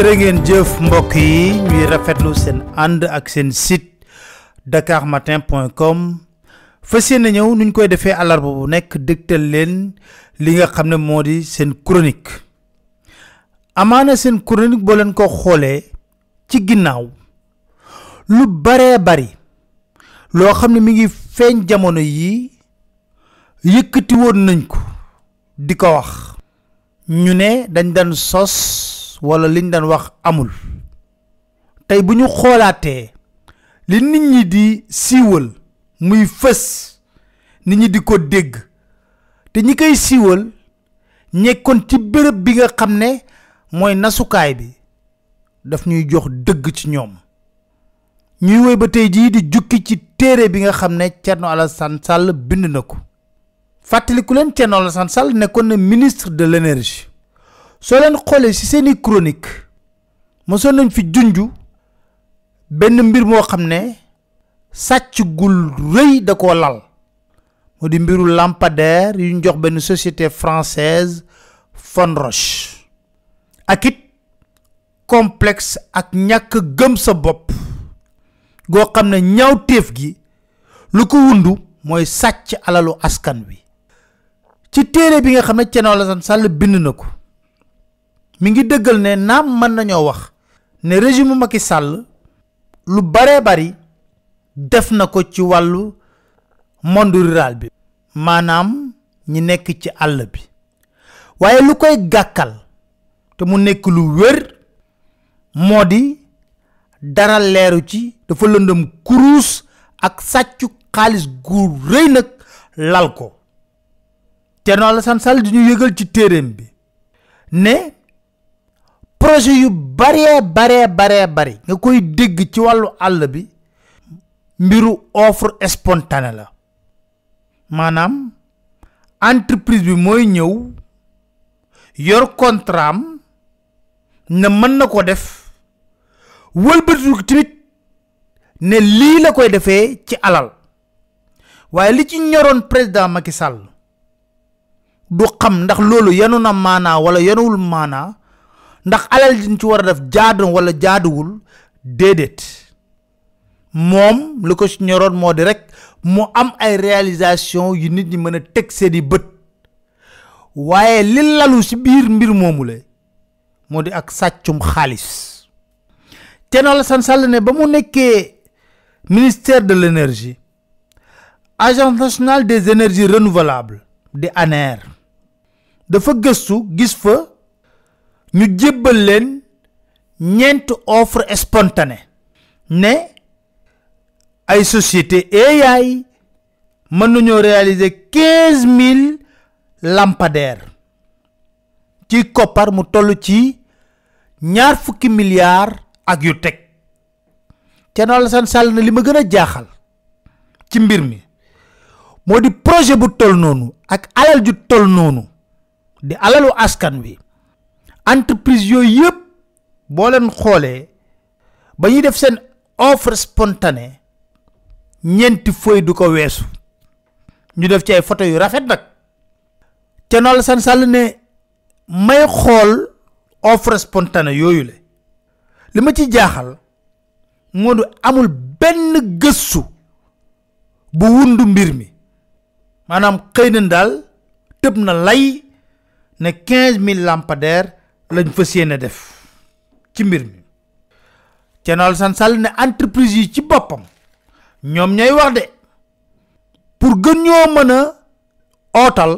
jërë ngeen jëf mbokk yi ñuy rafetlu seen ànd ak seen site dakarmatin.com fas yéene ñëw nuñ koy defee alarba bu nekk dëgtal leen li nga xam ne moo seen chronique. Amaana seen chronique boo leen ko xoolee ci ginnaaw lu baree bari loo xam ne mi ngi feeñ jamono yii yëkkati woon nañ ko di ko wax. Ñu ne dañ daan sos wala liñ daan wax amul. Tey bu ñu xoolaatee li nit ñi di siiwal muy fës nit ñi di ko dégg. Te ñi koy siiwal ñekkoon ci béréb bi nga xam ne mooy nasukaay bi daf ñuy jox dëgg ci ñoom. Ñuy woy ba tey jii di jukki ci téere bi nga xam ne Thierno Alassane Sall bind na ko. Fàttaliku leen Thierno Alassane Sall nekkoon na ministre de l'énergie soo leen xoolee ci seeni chronique mosoon nañ fi junju benn mbir moo xam ne sàcc gul rëy da koo lal. Moo di mbiru lampadaire yu ñu jox benn société française Fonroche ak it complexe ak ñàkk gëm sa bopp goo xam ne ñaawteef gi lu ko wundu mooy sàcc alalu askan wi. Ci téere bi nga xam ne Thierno Alassane Sall bind na ko mi ngi dëggal ne naam mën nañoo wax ne régime Macky Sall lu baree bari def na ko ci wàllu monde rural bi maanaam ñi nekk ci àll bi. Waaye lu koy gàkkal te mu nekk lu wér moo di dara leeru ci dafa lëndëm kuruus ak sàccu xaalis gu rëy nag lal ko. Thierno Alassane Sall di ñu yëgal ci téereem bi ne projet yu baree baree baree bari nga koy dégg ci wàllu àll bi mbiru offre spontanée la. Maanaam entreprise bi mooy ñëw yor contrat ne mën na ko def wëlbatiku tamit ne lii la koy defee ci alal. Waaye li ci ñoroon président Macky Sall du xam ndax loolu yanu na maanaa wala yanuwul maanaa ndax alal jiñ ci war a def jaadu wala jaaduwul? Déedéet. Moom lu ko ñoroon moo di rek mu am ay la moo ne ba mu nekkee ministère de l'énergie agence nationale des énergies renouvelables di ANER dafa gëstu gis fa ñu jébbal leen ñeent offre spontanée ne ay société AI mën nañoo réaliser quinze mille lampadaires ci koppar mu toll ci ñaar fukki milliards ak yu teg. Thierno Alassane Sall na li ma jaaxal ci mbir mi moo di projet bu toll ak alal ju toll noonu di alalu askan wi entreprise yooyu yëpp boo leen xoolee ba ñuy def seen offre spontanée ñeenti feuille du ko weesu. Ñu def ci ay photo yu rafet nag. Thierno Alassane Sall ne may xool offre spontanée yooyu la li ma ci jaaxal moo amul benn gëstu bu wundu mbir mi. Maanaam xëy na daal tëb na lay ne quinze mille lampadaires lañ fas yéene def ci mbir mi. Thierno Alassane Sall ne entreprise yi ci boppam ñoom ñooy wax de. Pour gën ñoo mën a ootal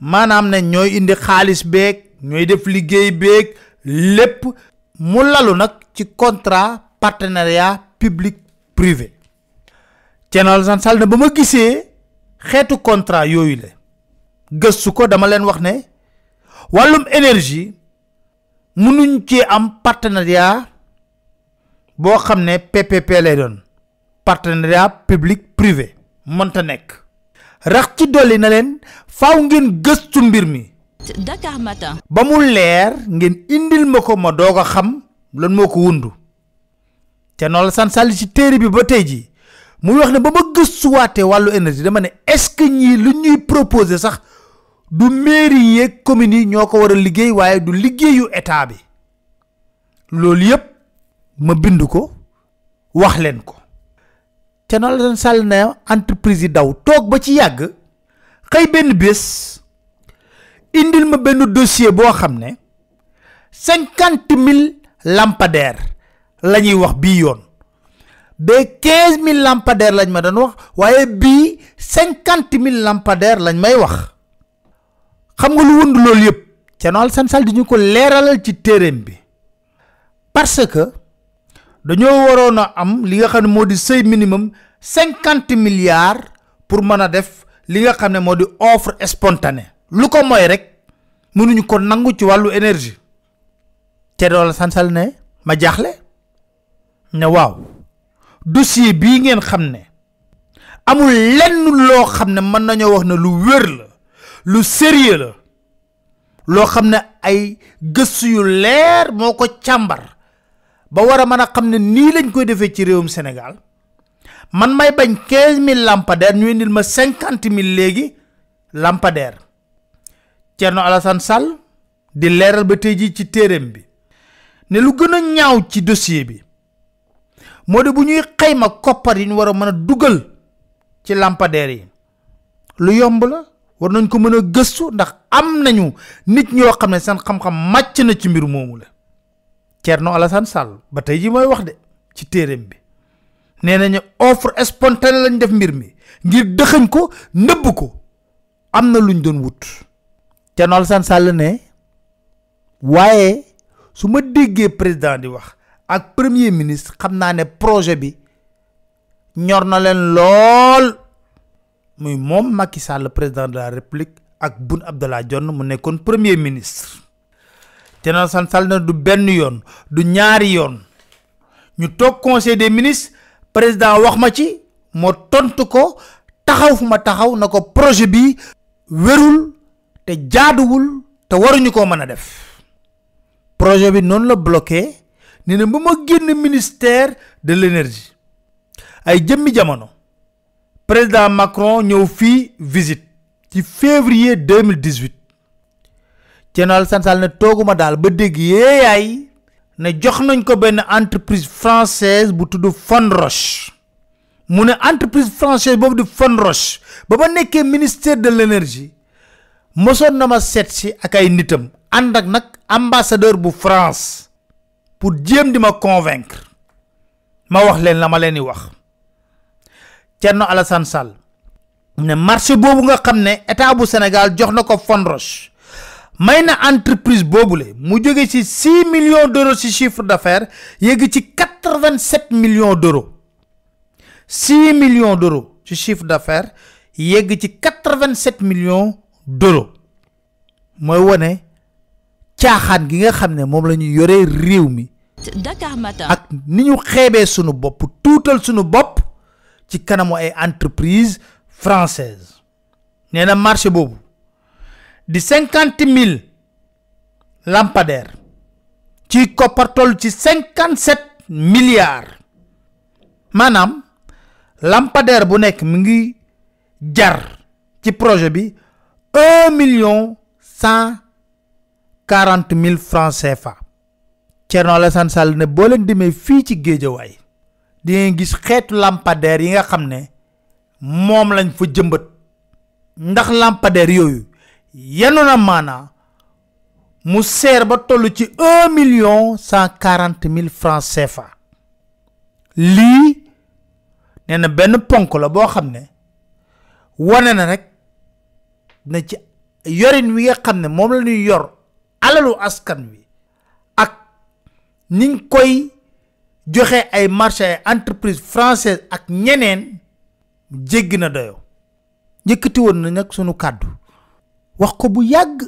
maanaam ne ñooy indi xaalis beeg ñooy def liggéey beeg lépp mu lalu nag ci contrat partenariat public privé Thierno Alassane Sall ne ba ma gisee xeetu contrat yooyu la gëstu ko dama leen wax ne wàllum énergie mënuñ ci am partenariat boo xam ne PPP lay doon. Partenariat public privé mënta nekk. rax ci dolli na leen faaw ngeen gëstu mbir mi. Dakar Matin. ba mu leer ngeen indil ma ko ma doog a xam lan moo ko wundu. te noonu la Alassane Sall ci téere bi ba tey jii muy wax ne ba ma gëstuwaatee wàllu énergie dama ne est-ce que ñii lu ñuy proposé sax du mairie yeeg communes yi ñoo ko war a liggéey waaye du état bi. Loolu yépp ma bind ko wax leen ko. Te noonu la sàll ne entreprise yi daw toog ba ci yàgg xëy benn bés indil ma benn dossier boo xam ne cinquante mille lampadaires la ñuy wax bii yoon. Ba quinze mille lampadaires lañ ma doon wax waaye cinquante mille lampadaires lañ may wax xam nga lu wund loolu yëpp? Thierno Alassane Sall di ñu ko leeralal ci téereem bi. Parce que dañoo waroon a am li nga xam ne moo minimum cinquante milliards pour mën a def li nga xam ne moo di offre spontanée. Lu ko mooy rek mënuñu ko nangu ci wàllu énergie. Thierno Alassane Sall ne ma jaaxle. Ne waaw dossier bii ngeen xam ne amul lenn loo xam ne mën wax ne lu wér la lu sérieux la. Loo xam ne ay gëstu yu leer moo ko càmbar ba war a mën a xam ne nii lañ koy defee ci réewum Sénégal. Man may bañ quinze mille lampadaires ñu indil ma cinquante mille léegi lampadaires. Thierno Alassane Sall di leeral ba tey ci téereem bi ne lu gën a ñaaw ci dossier bi moo bu ñuy xayma koppar yi ñu war a mën a dugal ci lampadaires yi lu yomb la war nañ ko mën a gëstu ndax am nañu nit ñoo xam ne seen xam-xam màcc na ci mbir moomu la. Thierno Alassane Sall ba tey ji mooy wax de ci téereem bi nee nañu offre spontanée lañ def mbir mi ngir dëxëñ ko nëbb ko am na luñ doon wut. Thierno Alassane Sall ne waaye su ma déggee président di wax ak premier ministre xam naa ne projet bi ñor na leen lool. Muy moom Macky président de la république ak Boun Abdallah mu premier ministre. Thierno Alassane Sall na du benn yoon du ñaari yoon. Ñu des ministres président wax ma ci moo tontu ko taxaw fu ma taxaw projet bi wérul te jaaduwul te waruñu mën a projet bi noonu bloqué ministère de l'énergie. Ay jëmmi président Macron ñëw fii visite ci février 2018 Thierno Alassane Sall ne tooguma daal ba dégg yeeyaay ne jox nañ ko benn entreprise française bu tudd Fonroche mu ne entreprise française boobu di Fonroche ba ma nekkee ministère de l'énergie mosoon na ma seet si ak ay nitam ànd ak nag ambassadeur bu France pour jéem di ma convaincre. Ma wax leen la ma leen wax Thierno Alassane Sall. Ne marché boobu nga xam ne état bu Sénégal jox na ko Fonroche may na entreprise boobule mu jóge ci six millions d'euros ci chiffre d'affaires yéegi ci quatre-vingt-sept millions d'euros. Six millions d'euros ci chiffre d'affaires yegg ci quatre-vingt-sept millions d'euros. Mooy wone caaxaan gi nga xam ne moom la ñu yoree réew mi. Dakar Matin. ak ni ñu xeebee sunu bopp tuutal sunu bopp ci kanamu ay entreprise française. Nee na marché boobu di cinquante mille lampadaires ci koppar toll ci cinquante sept milliards. Maanaam lampadaire bu nekk mi ngi jar ci projet bi un million cent quarante mille francs CFA. Alassane Sall ne boo leen demee fii ci géejawaay di ngeen gis xeetu lampadaire yi nga xam ne moom lañ fa jëmbat. ndax lampadaire yooyu yenu na maanaa mu seer ba toll ci un million cent quarante mille francs CFA. lii nee na benn ponk la boo xam ne wane na rek na ci yorin wi nga xam ne moom yor alalu askan wi ak niñ koy joxe ay marché ay entreprise française ak ñeneen jéggi na doyo yëkkati woon na nag sunu kàddu. Wax ko bu yàgg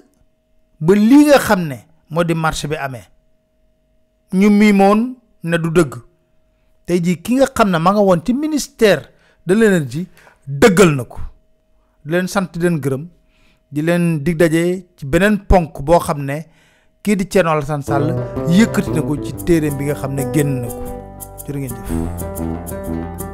ba lii nga xam ne moo di marché bi amee. Ñu miimoon ne du dëgg. Tey jii ki nga xam ne ma nga woon ci ministère de l'énergie dëggal na ko. Di leen sant di leen gërëm. Di leen dig daje ci beneen ponk boo xam kii di Thierno Alassane Sall yëkkati na ko ci téeréem bi nga xam ne génn na ko. Jërë ngeen